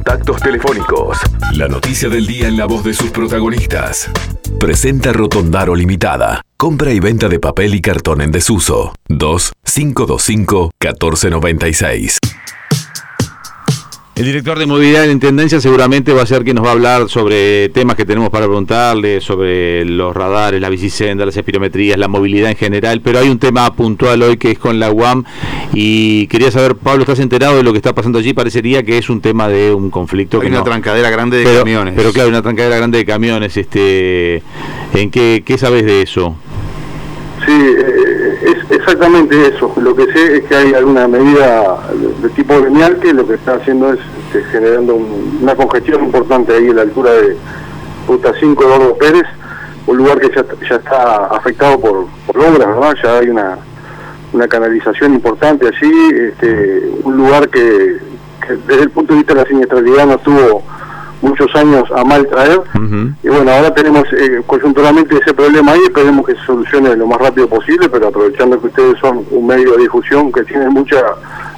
Contactos telefónicos. La noticia del día en la voz de sus protagonistas. Presenta Rotondaro Limitada. Compra y venta de papel y cartón en desuso. 2 525 1496. El director de movilidad de la Intendencia seguramente va a ser quien nos va a hablar sobre temas que tenemos para preguntarle, sobre los radares, la bicicenda, las espirometrías, la movilidad en general, pero hay un tema puntual hoy que es con la UAM y quería saber, Pablo, ¿estás enterado de lo que está pasando allí? Parecería que es un tema de un conflicto. Hay que una no. trancadera grande de pero, camiones. Pero claro, una trancadera grande de camiones. Este, ¿En qué, qué sabes de eso? Sí, eh, es exactamente eso. Lo que sé es que hay alguna medida de tipo gremial que lo que está haciendo es este, generando un- una congestión importante ahí a la altura de Ruta 5 Eduardo Pérez, un lugar que ya, ya está afectado por, obras, ¿verdad? Ya hay una, una canalización importante allí, este, un lugar que, que desde el punto de vista de la siniestralidad no tuvo muchos años a mal traer. Y bueno, ahora tenemos eh, coyunturalmente ese problema ahí, esperemos que se solucione lo más rápido posible, pero aprovechando que ustedes son un medio de difusión que tiene mucha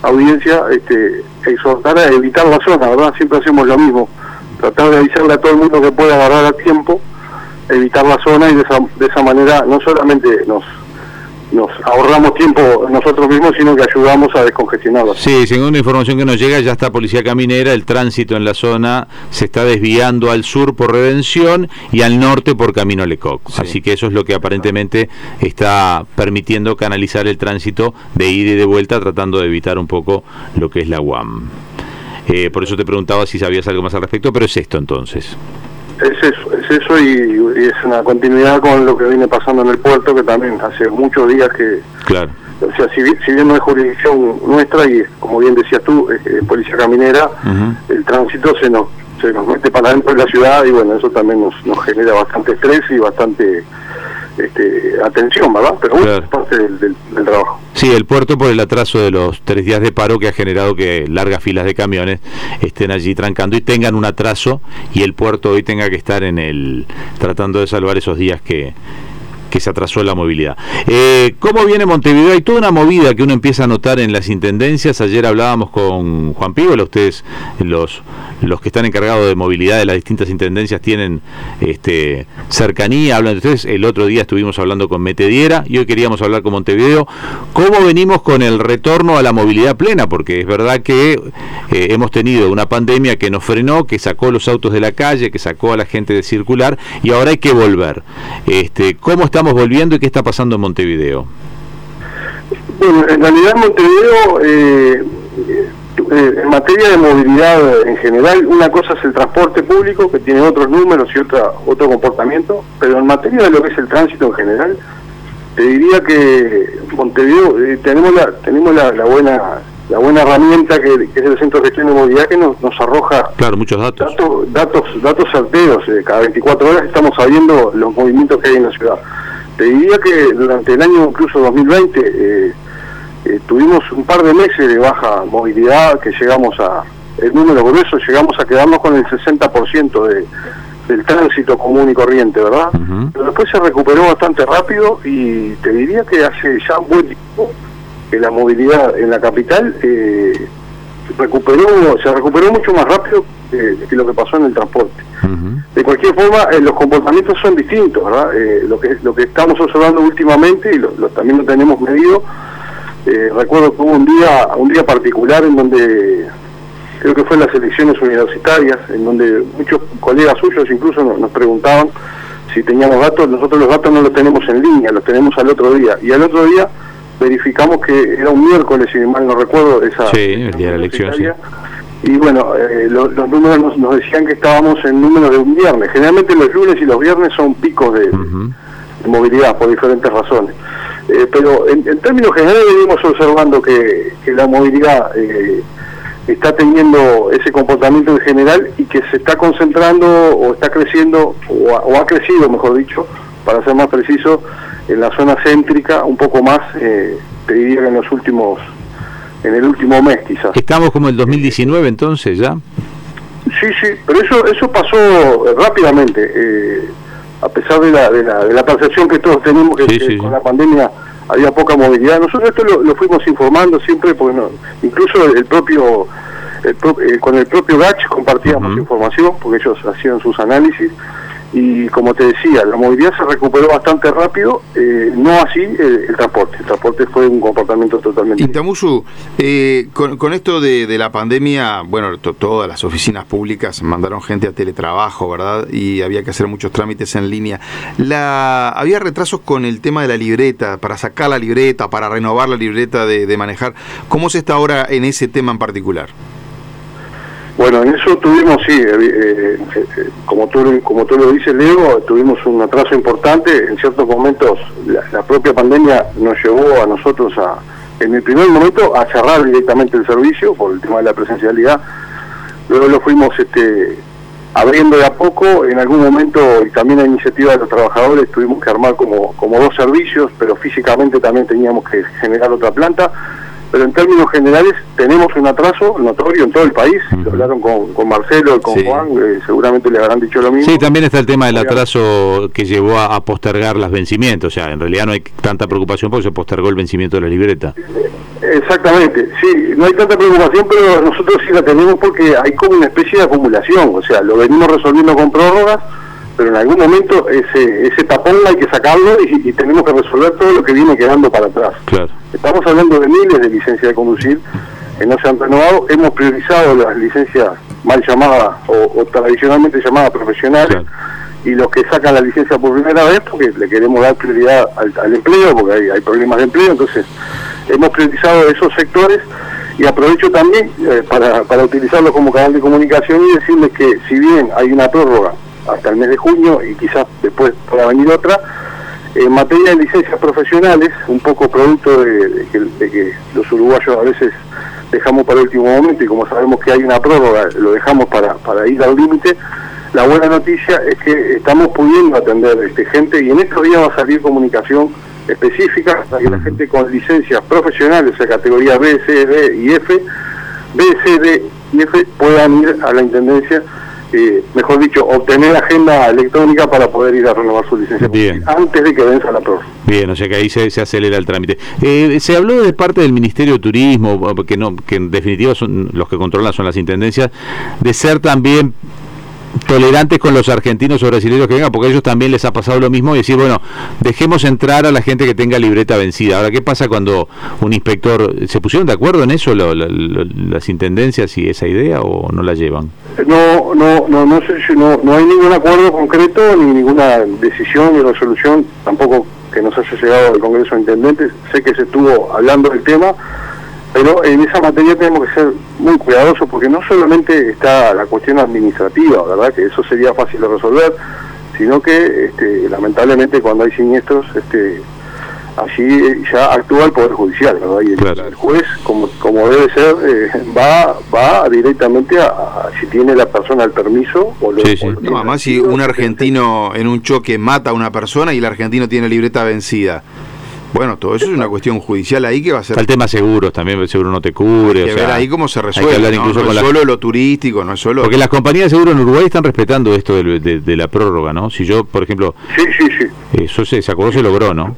audiencia, este, exhortar a evitar la zona, ¿verdad? Siempre hacemos lo mismo, tratar de avisarle a todo el mundo que pueda agarrar a tiempo, evitar la zona y de esa, de esa manera no solamente nos nos ahorramos tiempo nosotros mismos, sino que ayudamos a descongestionarla. Sí, según la información que nos llega, ya está Policía Caminera, el tránsito en la zona se está desviando al sur por Redención y al norte por Camino Lecoq. Así que eso es lo que aparentemente está permitiendo canalizar el tránsito de ida y de vuelta, tratando de evitar un poco lo que es la UAM. Eh, por eso te preguntaba si sabías algo más al respecto, pero es esto entonces. Es eso, es eso y, y es una continuidad con lo que viene pasando en el puerto, que también hace muchos días que, Claro. o sea, si, bi- si bien no es jurisdicción nuestra y como bien decías tú, es, es policía caminera, el tránsito se nos, se nos mete para adentro de la ciudad y bueno, eso también nos, nos genera bastante estrés y bastante este, atención, ¿verdad? Pero bueno, Claro. es parte del, del- del trabajo. Sí, el puerto por el atraso de los tres días de paro que ha generado que largas filas de camiones estén allí trancando y tengan un atraso y el puerto hoy tenga que estar en el tratando de salvar esos días que, que se atrasó la movilidad. Eh, ¿Cómo viene Montevideo? Hay toda una movida que uno empieza a notar en las intendencias. Ayer hablábamos con Juan Pígola, ustedes los, los que están encargados de movilidad de las distintas intendencias tienen este, cercanía, hablan de ustedes. El otro día estuvimos hablando con Metediera y hoy queríamos hablar con Montevideo. ¿Cómo venimos con el retorno a la movilidad plena? Porque es verdad que eh, hemos tenido una pandemia que nos frenó, que sacó los autos de la calle, que sacó a la gente de circular y ahora hay que volver. Este, ¿Cómo estamos volviendo y qué está pasando en Montevideo? Bueno, en realidad Montevideo, eh, eh, en materia de movilidad en general, una cosa es el transporte público, que tiene otros números y otra, otro comportamiento, pero en materia de lo que es el tránsito en general, te diría que Montevideo eh, tenemos la tenemos la, la buena la buena herramienta que, que es el Centro de Gestión de Movilidad que nos, nos arroja Claro, muchos datos. datos datos datos certeros eh, cada 24 horas estamos sabiendo los movimientos que hay en la ciudad te diría que durante el año incluso 2020 eh, eh, tuvimos un par de meses de baja movilidad que llegamos a el número grueso llegamos a quedarnos con el 60% de del tránsito común y corriente, ¿verdad? Pero después se recuperó bastante rápido y te diría que hace ya un buen tiempo que la movilidad en la capital eh, recuperó se recuperó mucho más rápido que, que lo que pasó en el transporte. De cualquier forma, eh, los comportamientos son distintos, ¿verdad? Eh, lo que lo que estamos observando últimamente y lo, lo- también lo tenemos medido. eh, recuerdo que hubo un día un día particular en donde creo que fue en las elecciones universitarias, en donde muchos colegas suyos incluso nos, nos preguntaban si teníamos datos. Nosotros los datos no los tenemos en línea, los tenemos al otro día. Y al otro día verificamos que era un miércoles, si mal no recuerdo, esa Sí, el día de la elección, sí. y bueno, eh, lo- los números nos, nos decían que estábamos en números de un viernes. Generalmente los lunes y los viernes son picos de, movilidad por diferentes razones. Eh, pero en, en términos generales venimos observando que, que la movilidad eh, está teniendo ese comportamiento en general y que se está concentrando o está creciendo o ha, o ha crecido, mejor dicho, para ser más preciso, en la zona céntrica un poco más, eh, te diría que en los últimos, en el último mes quizás. Estamos como el 2019 entonces ya. Sí, sí, pero eso eso pasó eh, rápidamente, eh, a pesar de la, de, la, de la percepción que todos tenemos que, Sí, que sí, con sí. la pandemia había poca movilidad. Nosotros esto lo, lo fuimos informando siempre, porque no- incluso el propio eh, con el propio GACH compartíamos información porque ellos hacían sus análisis y como te decía, la movilidad se recuperó bastante rápido, eh, no así el, transporte. El transporte fue un comportamiento totalmente. Y Tamusu, eh, con, esto de, la pandemia, bueno, todas las oficinas públicas mandaron gente a teletrabajo, ¿verdad? Y había que hacer muchos trámites en línea. La, había retrasos con el tema de la libreta, para sacar la libreta, para renovar la libreta de, de manejar. ¿Cómo se está ahora en ese tema en particular? Bueno, en eso tuvimos, sí, eh, eh, eh, como, tú, como tú lo dices, Leo, tuvimos un atraso importante. En ciertos momentos la, propia pandemia nos llevó a nosotros a, en el primer momento, a cerrar directamente el servicio por el tema de la presencialidad. Luego lo fuimos este, abriendo de a poco. En algún momento, y también a iniciativa de los trabajadores, tuvimos que armar como, como dos servicios, pero físicamente también teníamos que generar otra planta pero en términos generales tenemos un atraso notorio en todo el país. Hablaron con, Marcelo y con Juan, eh, seguramente le habrán dicho lo mismo. Sí, también está el tema del atraso que llevó a, postergar los vencimientos. O sea, en realidad no hay tanta preocupación porque se postergó el vencimiento de la libreta. Exactamente, sí, no hay tanta preocupación, pero nosotros sí la tenemos porque hay como una especie de acumulación. O sea, lo venimos resolviendo con prórrogas pero en algún momento ese, ese tapón hay que sacarlo y, tenemos que resolver todo lo que viene quedando para atrás. Estamos hablando de miles de licencias de conducir. Que no se han renovado, hemos priorizado las licencias mal llamadas o, tradicionalmente llamadas profesionales y los que sacan la licencia por primera vez porque le queremos dar prioridad al, empleo porque hay, hay, problemas de empleo, entonces hemos priorizado esos sectores y aprovecho también eh, para, para utilizarlo como canal de comunicación y decirles que si bien hay una prórroga hasta el mes de junio y quizás después pueda venir otra. En materia de licencias profesionales, un poco producto de, que, los uruguayos a veces dejamos para el último momento y como sabemos que hay una prórroga, lo dejamos para, para ir al límite. La buena noticia es que estamos pudiendo atender este, gente y en estos días va a salir comunicación específica para que la gente con licencias profesionales, de categoría B, C, D y F, B, C, D y F puedan ir a la Intendencia eh, mejor dicho, obtener agenda electrónica para poder ir a renovar su licencia antes de que venza la prórroga. Bien, o sea que ahí se, acelera el trámite. Eh, se habló de parte del Ministerio de Turismo, que no, que en definitiva son los que controlan son las intendencias, de ser también tolerantes con los argentinos o brasileños que vengan, porque a ellos también les ha pasado lo mismo y decir, bueno, dejemos entrar a la gente que tenga libreta vencida. Ahora, ¿qué pasa cuando un inspector, ¿se pusieron de acuerdo en eso las intendencias y esa idea o no la llevan? No, no, no, no sé si no, no hay ningún acuerdo concreto ni ninguna decisión ni resolución, tampoco que nos haya llegado al Congreso de Intendentes. Sé que se estuvo hablando del tema pero en esa materia tenemos que ser muy cuidadosos porque no solamente está la cuestión administrativa, ¿verdad? Que eso sería fácil de resolver, sino que este, lamentablemente cuando hay siniestros, este, allí ya actúa el Poder Judicial, ¿verdad? Y el, juez, como, como debe ser, eh, va va directamente a, si tiene la persona el permiso o lo, sí, sí. no, además si un argentino en un choque mata a una persona y el argentino tiene libreta vencida bueno, todo eso es una cuestión judicial ahí que va a ser. El tema seguros también, el seguro no te cubre. Hay que ver ahí cómo se resuelve. Hay incluso no, es solo lo turístico, no es solo. Porque las compañías de seguro en Uruguay están respetando esto de, la prórroga, ¿no? Si yo, por ejemplo. Sí, sí, sí. Eso se, se acordó, se logró, ¿no?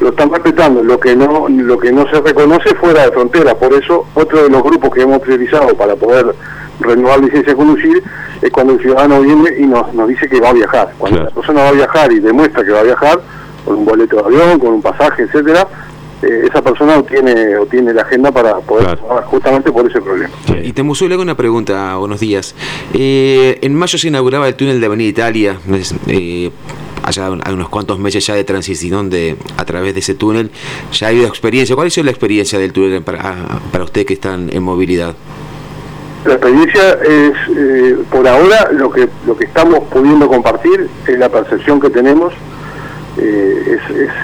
Lo están respetando. Lo que no lo que no se reconoce fuera de frontera. Por eso, otro de los grupos que hemos priorizado para poder renovar licencia de conducir es cuando el ciudadano viene y nos, nos dice que va a viajar. Cuando la persona va a viajar y demuestra que va a viajar con un boleto de avión, con un pasaje, etcétera, eh, esa persona obtiene, obtiene la agenda para poder justamente por ese problema. Y te le hago una pregunta, buenos días. Eh, en mayo se inauguraba el túnel de Avenida Italia, eh, allá hay unos cuantos meses ya de transición de a través de ese túnel. Ya ha habido experiencia. ¿Cuál ha sido la experiencia del túnel para, para usted que están en movilidad? La experiencia es, eh, por ahora, lo que, lo que estamos pudiendo compartir es la percepción que tenemos eh,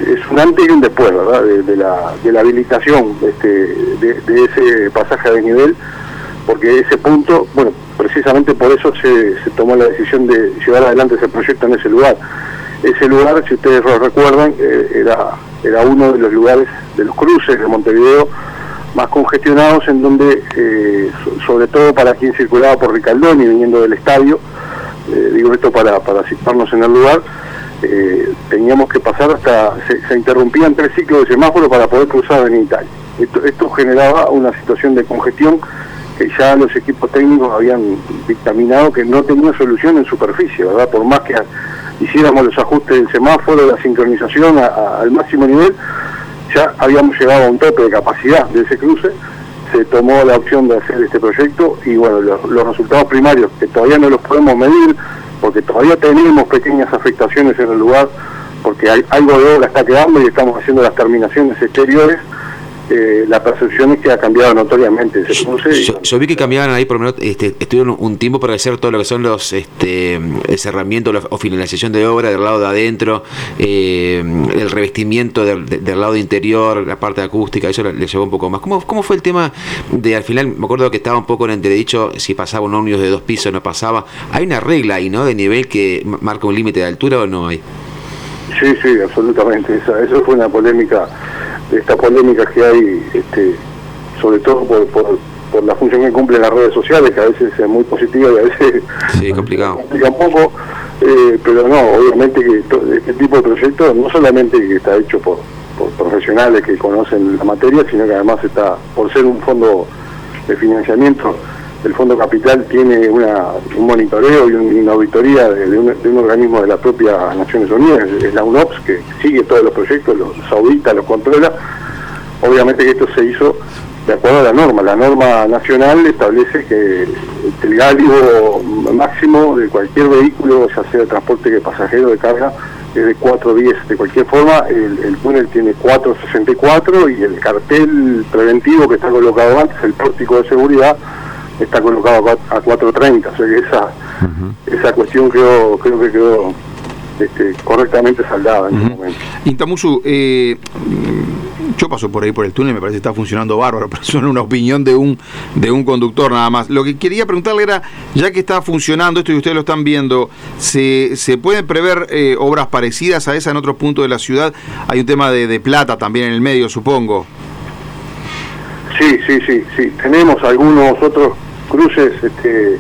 es, un antes y un después, ¿verdad? De, la, de la habilitación este, de, ese pasaje de nivel, porque ese punto, bueno, precisamente por eso se, tomó la decisión de llevar adelante ese proyecto en ese lugar. Ese lugar, si ustedes lo recuerdan, eh, era, era uno de los lugares de los cruces de Montevideo más congestionados en donde, eh, sobre todo para quien circulaba por Ricaldoni viniendo del estadio, digo esto para, para situarnos en el lugar, eh, teníamos que pasar hasta, se, interrumpían tres ciclos de semáforo para poder cruzar en Italia. Esto, generaba una situación de congestión que ya los equipos técnicos habían dictaminado que no tenía solución en superficie, ¿verdad? Por más que hiciéramos los ajustes del semáforo, la sincronización al máximo nivel, ya habíamos llegado a un tope de capacidad de ese cruce, se tomó la opción de hacer este proyecto y bueno, los, resultados primarios, que todavía no los podemos medir, porque todavía tenemos pequeñas afectaciones en el lugar, porque hay, algo de obra está quedando y estamos haciendo las terminaciones exteriores, eh, la percepción es que ha cambiado notoriamente. Yo, vi que cambiaban ahí, por lo menos, este, estuvieron un tiempo para hacer todo lo que son los este, el cerramiento o finalización de obra del lado de adentro, eh, el revestimiento del, lado interior, la parte acústica, eso le, llevó un poco más. ¿Cómo, ¿Cómo fue el tema de al final? Me acuerdo que estaba un poco en entredicho si pasaba un ómnibus de dos pisos o no pasaba. Hay una regla ahí, ¿no? De nivel que marca un límite de altura o no hay. Sí, sí, absolutamente. Esa, eso fue una polémica estas polémicas que hay, este, sobre todo por, por, la función que cumplen las redes sociales, que a veces es muy positiva y a veces sí, complicado. complica un poco, eh, pero no, obviamente que este tipo de proyectos no solamente que está hecho por, por profesionales que conocen la materia, sino que además está, por ser un fondo de financiamiento, el Fondo Capital tiene un monitoreo y una auditoría de, un, organismo de la propia Naciones Unidas, es la UNOPS, que sigue todos los proyectos, los audita, los controla. Obviamente que esto se hizo de acuerdo a la norma. La norma nacional establece que el gálibo máximo de cualquier vehículo, ya sea de transporte de pasajero de carga, es de 4.10. De cualquier forma, el, el túnel tiene 4.64 y el cartel preventivo que está colocado antes, el pórtico de seguridad, está colocado a 4.30, o sea que esa, esa cuestión creo, creo que quedó este, correctamente saldada en ese momento. Intamusu, eh, yo paso por ahí por el túnel, me parece que está funcionando bárbaro, pero es una opinión de un, de un conductor nada más. Lo que quería preguntarle era, ya que está funcionando esto y ustedes lo están viendo, ¿se, se pueden prever eh, obras parecidas a esa en otros puntos de la ciudad? Hay un tema de, de plata también en el medio, supongo. Sí, sí, sí, sí. Tenemos algunos otros cruces este,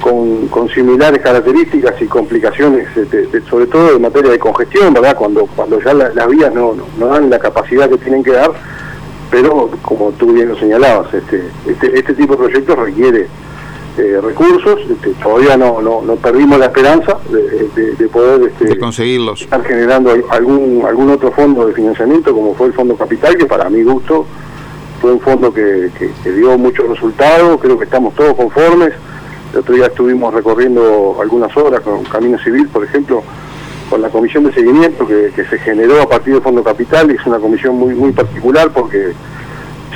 con, similares características y complicaciones, este, sobre todo en materia de congestión, ¿verdad? Cuando, cuando ya las vías no, no, dan la capacidad que tienen que dar, pero como tú bien lo señalabas, este, este, este tipo de proyectos requiere eh, recursos, este, todavía no, no, no, perdimos la esperanza de, poder este, conseguirlos. estar generando algún, algún otro fondo de financiamiento, como fue el Fondo Capital, que para mi gusto fue un fondo que, dio muchos resultados, creo que estamos todos conformes. El otro día estuvimos recorriendo algunas obras con Camino Civil, por ejemplo, con la comisión de seguimiento que, se generó a partir del Fondo Capital, y es una comisión muy, muy particular porque,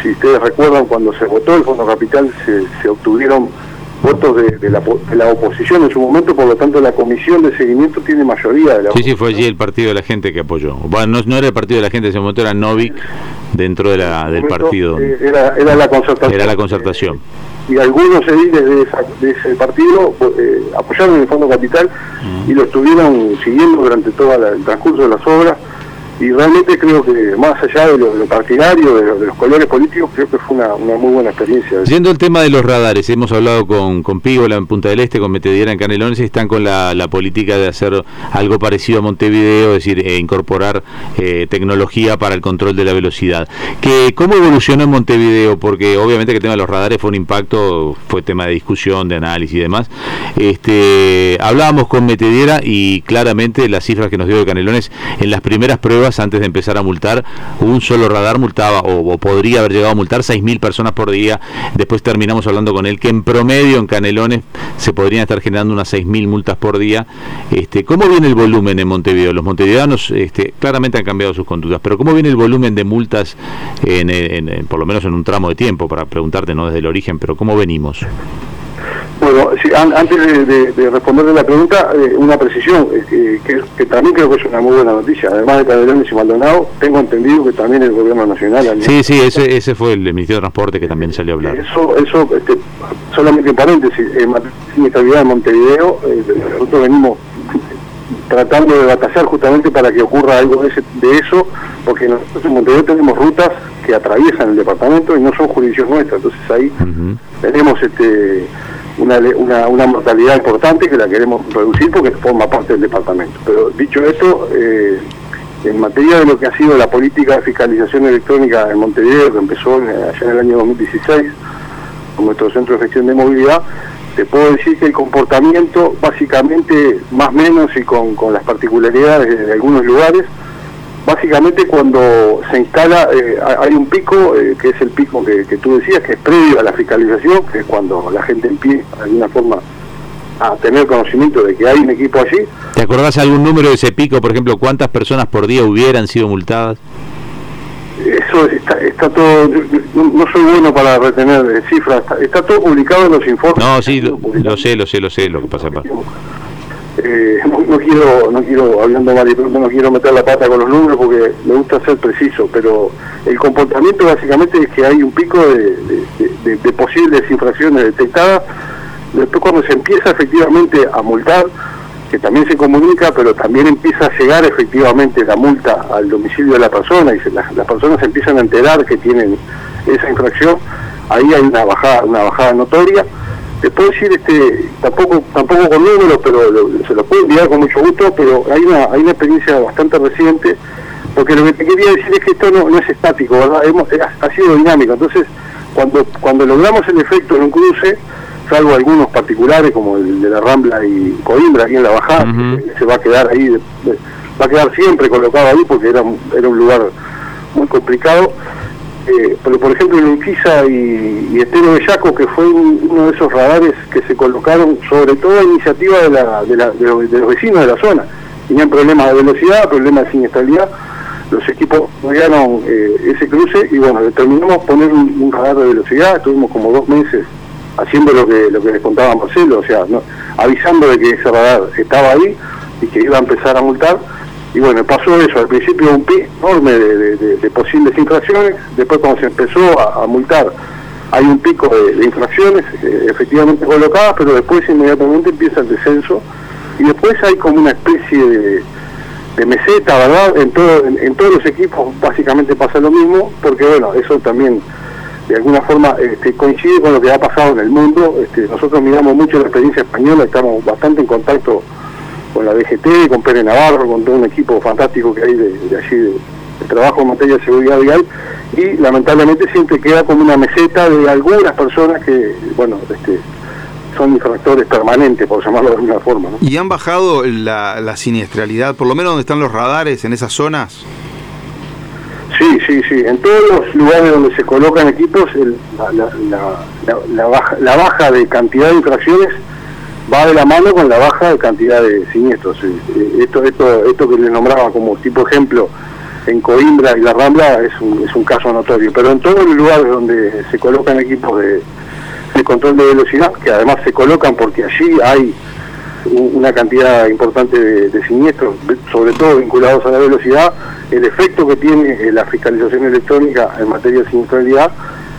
si ustedes recuerdan, cuando se votó el Fondo Capital se, obtuvieron votos de, la, oposición en su momento, por lo tanto la comisión de seguimiento tiene mayoría de la Sí, sí, fue allí el partido de la gente que apoyó. Bueno, no, era el partido de la gente, en ese momento era Novik dentro de la, del partido. Eh, era, era la concertación. Era la concertación. y algunos ediles de, de ese partido eh, apoyaron el Fondo Capital y lo estuvieron siguiendo durante todo el transcurso de las obras y realmente creo que más allá de lo, partidario, de, los colores políticos, creo que fue una, muy buena experiencia. Yendo el tema de los radares, hemos hablado con, con Pígola en Punta del Este, con Metediera en Canelones, y están con la, política de hacer algo parecido a Montevideo, es decir, eh, incorporar eh, tecnología para el control de la velocidad. ¿Que, ¿Cómo evolucionó en Montevideo? Porque obviamente que el tema de los radares fue un impacto, fue tema de discusión, de análisis y demás. Este, hablábamos con Metediera y claramente las cifras que nos dio de Canelones en las primeras pruebas antes de empezar a multar, un solo radar multaba o, podría haber llegado a multar 6.000 personas por día. Después terminamos hablando con él que en promedio en Canelones se podrían estar generando unas 6.000 multas por día. Este, ¿Cómo viene el volumen en Montevideo? Los montevideanos este, claramente han cambiado sus conductas, pero ¿cómo viene el volumen de multas, en, por lo menos en un tramo de tiempo, para preguntarte no desde el origen, pero cómo venimos? Bueno, antes de, de, responderle la pregunta, eh, una precisión, eh, que, también creo que es una muy buena noticia. Además de Canelones y Maldonado, tengo entendido que también el Gobierno Nacional... Sí, sí, ese, ese fue el Ministerio de Transporte que también salió a hablar. Eso, eso este, solamente en paréntesis, en materia de Montevideo, eh, nosotros venimos tratando de batallar justamente para que ocurra algo de, de eso, porque nosotros en Montevideo tenemos rutas que atraviesan el departamento y no son jurisdicción nuestra, entonces ahí tenemos este una, una, una, mortalidad importante que la queremos reducir porque forma parte del departamento. Pero dicho esto, eh, en materia de lo que ha sido la política de fiscalización electrónica en Montevideo, que empezó allá en el año 2016, nuestro centro de gestión de movilidad, te puedo decir que el comportamiento, básicamente, más o menos y con, las particularidades de, algunos lugares, básicamente cuando se instala, eh, hay un pico, eh, que es el pico que, tú decías, que es previo a la fiscalización, que es cuando la gente empieza de alguna forma a tener conocimiento de que hay un equipo allí. ¿Te acordás algún número de ese pico, por ejemplo, cuántas personas por día hubieran sido multadas? Eso está, todo, no, soy bueno para retener cifras, está, todo publicado en los informes. No, sí, lo, sé, lo sé, lo sé, lo que pasa. Eh, no, quiero, no quiero, hablando mal no quiero meter la pata con los números porque me gusta ser preciso, pero el comportamiento básicamente es que hay un pico de, posibles infracciones detectadas, después cuando se empieza efectivamente a multar, que también se comunica, pero también empieza a llegar efectivamente la multa al domicilio de la persona y las, personas se empiezan a enterar que tienen esa infracción, ahí hay una bajada, una bajada notoria. Te puedo decir, este, tampoco, tampoco con números, pero se lo puedo enviar con mucho gusto, pero hay una, hay una experiencia bastante reciente, porque lo que te quería decir es que esto no, es estático, ¿verdad? Hemos, ha, ha sido dinámico. Entonces, cuando, cuando logramos el efecto en un cruce, salvo algunos particulares como el de la Rambla y Coimbra aquí en la bajada, se va a quedar ahí, va a quedar siempre colocado ahí porque era, era un lugar muy complicado. Eh, pero por ejemplo Urquiza y, y Estero Bellaco, que fue uno de esos radares que se colocaron sobre todo a iniciativa de, los, vecinos de la zona. Tenían problemas de velocidad, problemas de siniestralidad. Los equipos estudiaron eh, ese cruce y bueno, determinamos poner un radar de velocidad. Estuvimos como dos meses haciendo lo que les contaba Marcelo, o sea, avisando de que ese radar estaba ahí y que iba a empezar a multar. Y bueno, pasó eso, al principio un pico enorme de, posibles infracciones, después cuando se empezó a, multar hay un pico de, infracciones eh, efectivamente colocadas, pero después inmediatamente empieza el descenso y después hay como una especie de, meseta, ¿verdad? En, todo, en todos los equipos básicamente pasa lo mismo, porque bueno, eso también de alguna forma este, coincide con lo que ha pasado en el mundo. Este, nosotros miramos mucho la experiencia española, estamos bastante en contacto con la DGT, con Pérez Navarro, con todo un equipo fantástico que hay de, allí de, trabajo en materia de seguridad vial y lamentablemente siempre queda como una meseta de algunas personas que, bueno, este, son infractores permanentes, por llamarlo de alguna forma. ¿Y han bajado la, la siniestralidad, por lo menos donde están los radares, en esas zonas? Sí, sí, sí. En todos los lugares donde se colocan equipos, la, baja, de cantidad de infracciones va de la mano con la baja de cantidad de siniestros. Esto, esto, esto que les nombraba como tipo ejemplo en Coimbra y La Rambla es un, es un caso notorio. Pero en todos los lugares donde se colocan equipos de, control de velocidad, que además se colocan porque allí hay una cantidad importante de, siniestros, sobre todo vinculados a la velocidad, el efecto que tiene eh, la fiscalización electrónica en materia de siniestralidad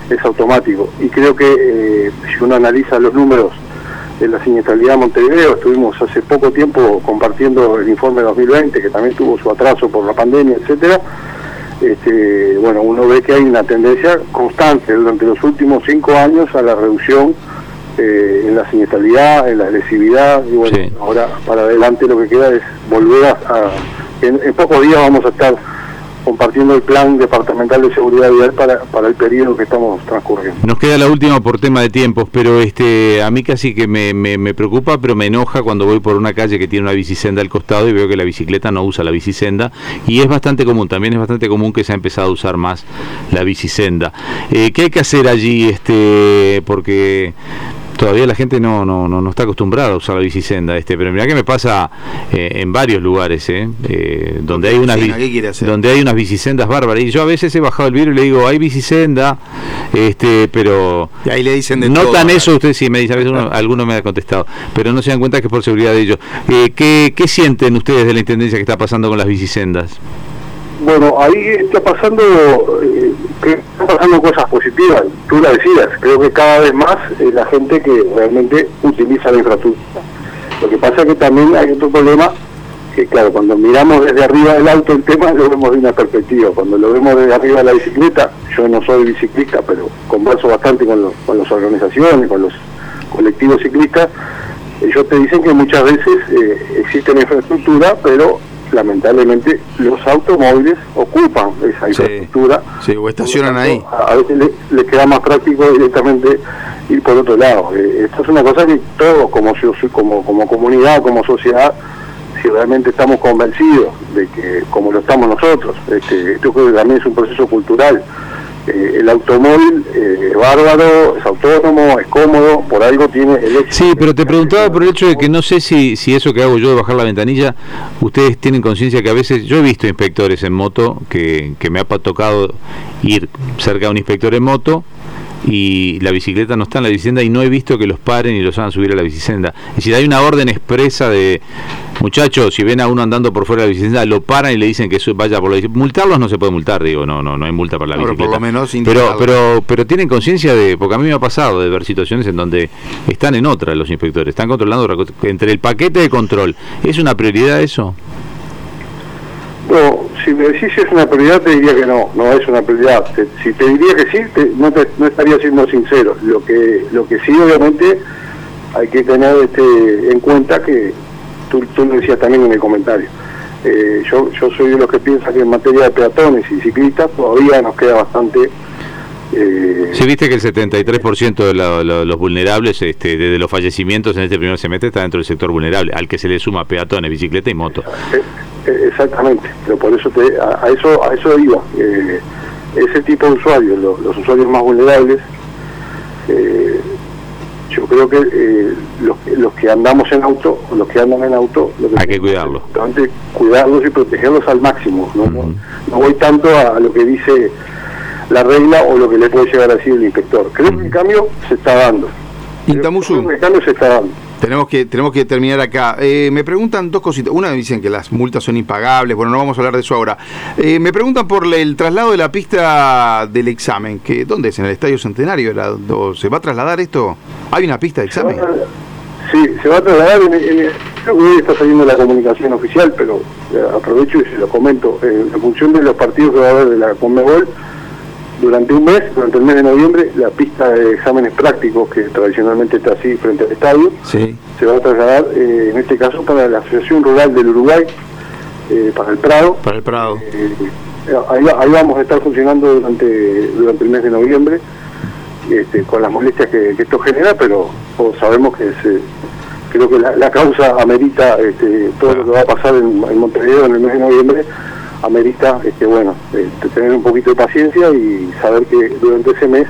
es automático. Y creo que eh, si uno analiza los números de la siniestralidad de Montevideo, estuvimos hace poco tiempo compartiendo el informe 2020, que también tuvo su atraso por la pandemia, etcétera. Este, bueno, uno ve que hay una tendencia constante durante los últimos cinco años a la reducción eh, en la siniestralidad, en la agresividad, y bueno, ahora para adelante lo que queda es volver a... en, pocos días vamos a estar compartiendo el plan departamental de seguridad vial para, para el periodo que estamos transcurriendo. Nos queda la última por tema de tiempos, pero este a mí casi que me, me, preocupa, pero me enoja cuando voy por una calle que tiene una bicisenda al costado y veo que la bicicleta no usa la bicisenda y es bastante común, también es bastante común que se ha empezado a usar más la bicisenda. Eh, ¿Qué hay que hacer allí? este Porque todavía la gente no, no, no, está acostumbrada a usar la bicisenda, este, pero mira que me pasa eh, en varios lugares, eh, eh donde hay unas donde hay unas bicisendas bárbaras y yo a veces he bajado el vidrio y le digo hay bicisenda, este, pero y ahí le dicen de notan eso ustedes sí me dicen a veces uno, alguno me ha contestado, pero no se dan cuenta que es por seguridad de ellos. Eh, ¿qué, ¿Qué sienten ustedes de la intendencia que está pasando con las bicisendas? Bueno, ahí está pasando, eh, están pasando cosas positivas. Tú la decías, creo que cada vez más es la gente que realmente utiliza la infraestructura. Lo que pasa es que también hay otro problema, que claro, cuando miramos desde arriba del auto el tema lo vemos de una perspectiva. Cuando lo vemos desde arriba de la bicicleta, yo no soy biciclista, pero converso bastante con, los, con las organizaciones, con los colectivos ciclistas, ellos te dicen que muchas veces eh, existe la infraestructura, pero lamentablemente los automóviles ocupan esa infraestructura. Sí, o estacionan ahí. A, veces les le queda más práctico directamente ir por otro lado. Eh, esto es una cosa que todos, como, como, como comunidad, como sociedad, si realmente estamos convencidos de que, como lo estamos nosotros, este, esto creo que también es un proceso cultural, eh, el automóvil eh, es bárbaro, es autónomo, es cómodo, por algo tiene el éxito. Sí, pero te preguntaba por el hecho de que no sé si, si eso que hago yo de bajar la ventanilla, ustedes tienen conciencia que a veces, yo he visto inspectores en moto, que, que me ha tocado ir cerca de un inspector en moto, y la bicicleta no está en la bicicleta y no he visto que los paren y los hagan subir a la bicicleta. Es decir, hay una orden expresa de muchachos, si ven a uno andando por fuera de la bicicleta, lo paran y le dicen que vaya por la bicicleta. Multarlos no se puede multar, digo, no, no, no hay multa para la bicicleta. Por lo menos pero, pero, pero tienen conciencia de, porque a mí me ha pasado de ver situaciones en donde están en otra los inspectores, están controlando entre el paquete de control. ¿Es una prioridad eso? No, si me decís si es una prioridad, te diría que no, no es una prioridad. si te diría que sí, no, no estaría siendo sincero. Lo que, lo que sí, obviamente, hay que tener este, en cuenta que tú, tú lo decías también en el comentario. Eh, yo, yo soy de los que piensa que en materia de peatones y ciclistas todavía nos queda bastante eh, sí, viste que el 73% de los vulnerables, este, de, los fallecimientos en este primer semestre, está dentro del sector vulnerable, al que se le suma peatones, bicicleta y moto. Eh, eh, exactamente, pero por eso te, a, eso a eso iba. Eh, ese tipo de usuarios, los, usuarios más vulnerables, yo creo que los, los, que andamos en auto, los que andan en auto, hay que cuidarlos. Cuidarlos y protegerlos al máximo. ¿no? no voy tanto a lo que dice la regla o lo que le puede llegar a decir el inspector. Creo que el cambio se está dando. Intamusu. el cambio se está dando. Tenemos que, tenemos que terminar acá. Eh, me preguntan dos cositas. Una me dicen que las multas son impagables. Bueno, no vamos a hablar de eso ahora. Eh, me preguntan por el traslado de la pista del examen. Que, ¿Dónde es? ¿En el Estadio Centenario? ¿Se va a trasladar esto? ¿Hay una pista de examen? sí, se va a trasladar. En, creo que hoy está saliendo la comunicación oficial, pero eh, aprovecho y se lo comento. en función de los partidos que va a haber de la Conmebol durante un mes, durante el mes de noviembre, la pista de exámenes prácticos, que tradicionalmente está así frente al estadio, se va a trasladar, eh, en este caso, para la Asociación Rural del Uruguay, eh, para el Prado. Para el Prado. Eh, ahí, vamos a estar funcionando durante, durante el mes de noviembre, este, con las molestias que, esto genera, pero sabemos que creo que la, causa amerita este, todo lo que va a pasar en, en Montevideo en el mes de noviembre amerita este, bueno, este, tener un poquito de paciencia y saber que durante ese mes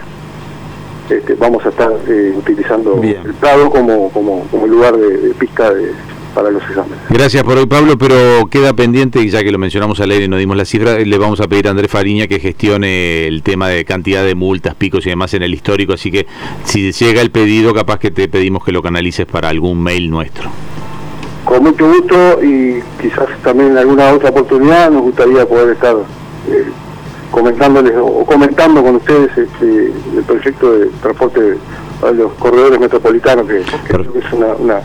este, vamos a estar eh, utilizando el Prado como, como, como lugar de, pista de, para los exámenes. Gracias por hoy, Pablo, pero queda pendiente, y ya que lo mencionamos al aire y no dimos la cifra, le vamos a pedir a Andrés Fariña que gestione el tema de cantidad de multas, picos y demás en el histórico, así que si llega el pedido, capaz que te pedimos que lo canalices para algún mail nuestro. Con mucho gusto y quizás también en alguna otra oportunidad nos gustaría poder estar eh, comentándoles o comentando con ustedes este, el proyecto de transporte a los corredores metropolitanos, que, que es una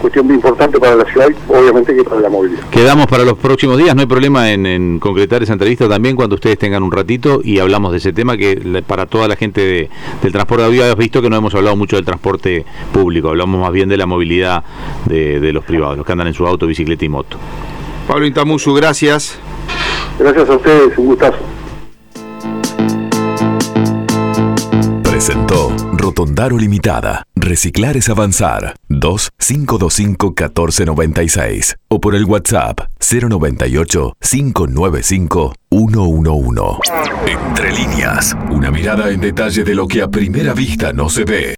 cuestión muy importante para la ciudad y obviamente que para la movilidad. Quedamos para los próximos días, no hay problema en, concretar esa entrevista también cuando ustedes tengan un ratito y hablamos de ese tema que para toda la gente del transporte de avión has visto que no hemos hablado mucho del transporte público, hablamos más bien de la movilidad de, de los privados, los que andan en su auto, bicicleta y moto. Pablo Intamusu, gracias. Gracias a ustedes, un gustazo. Presentó Rotondaro Limitada. Reciclar es avanzar. 2-525-1496. O por el WhatsApp 098-595-111. Entre líneas. Una mirada en detalle de lo que a primera vista no se ve.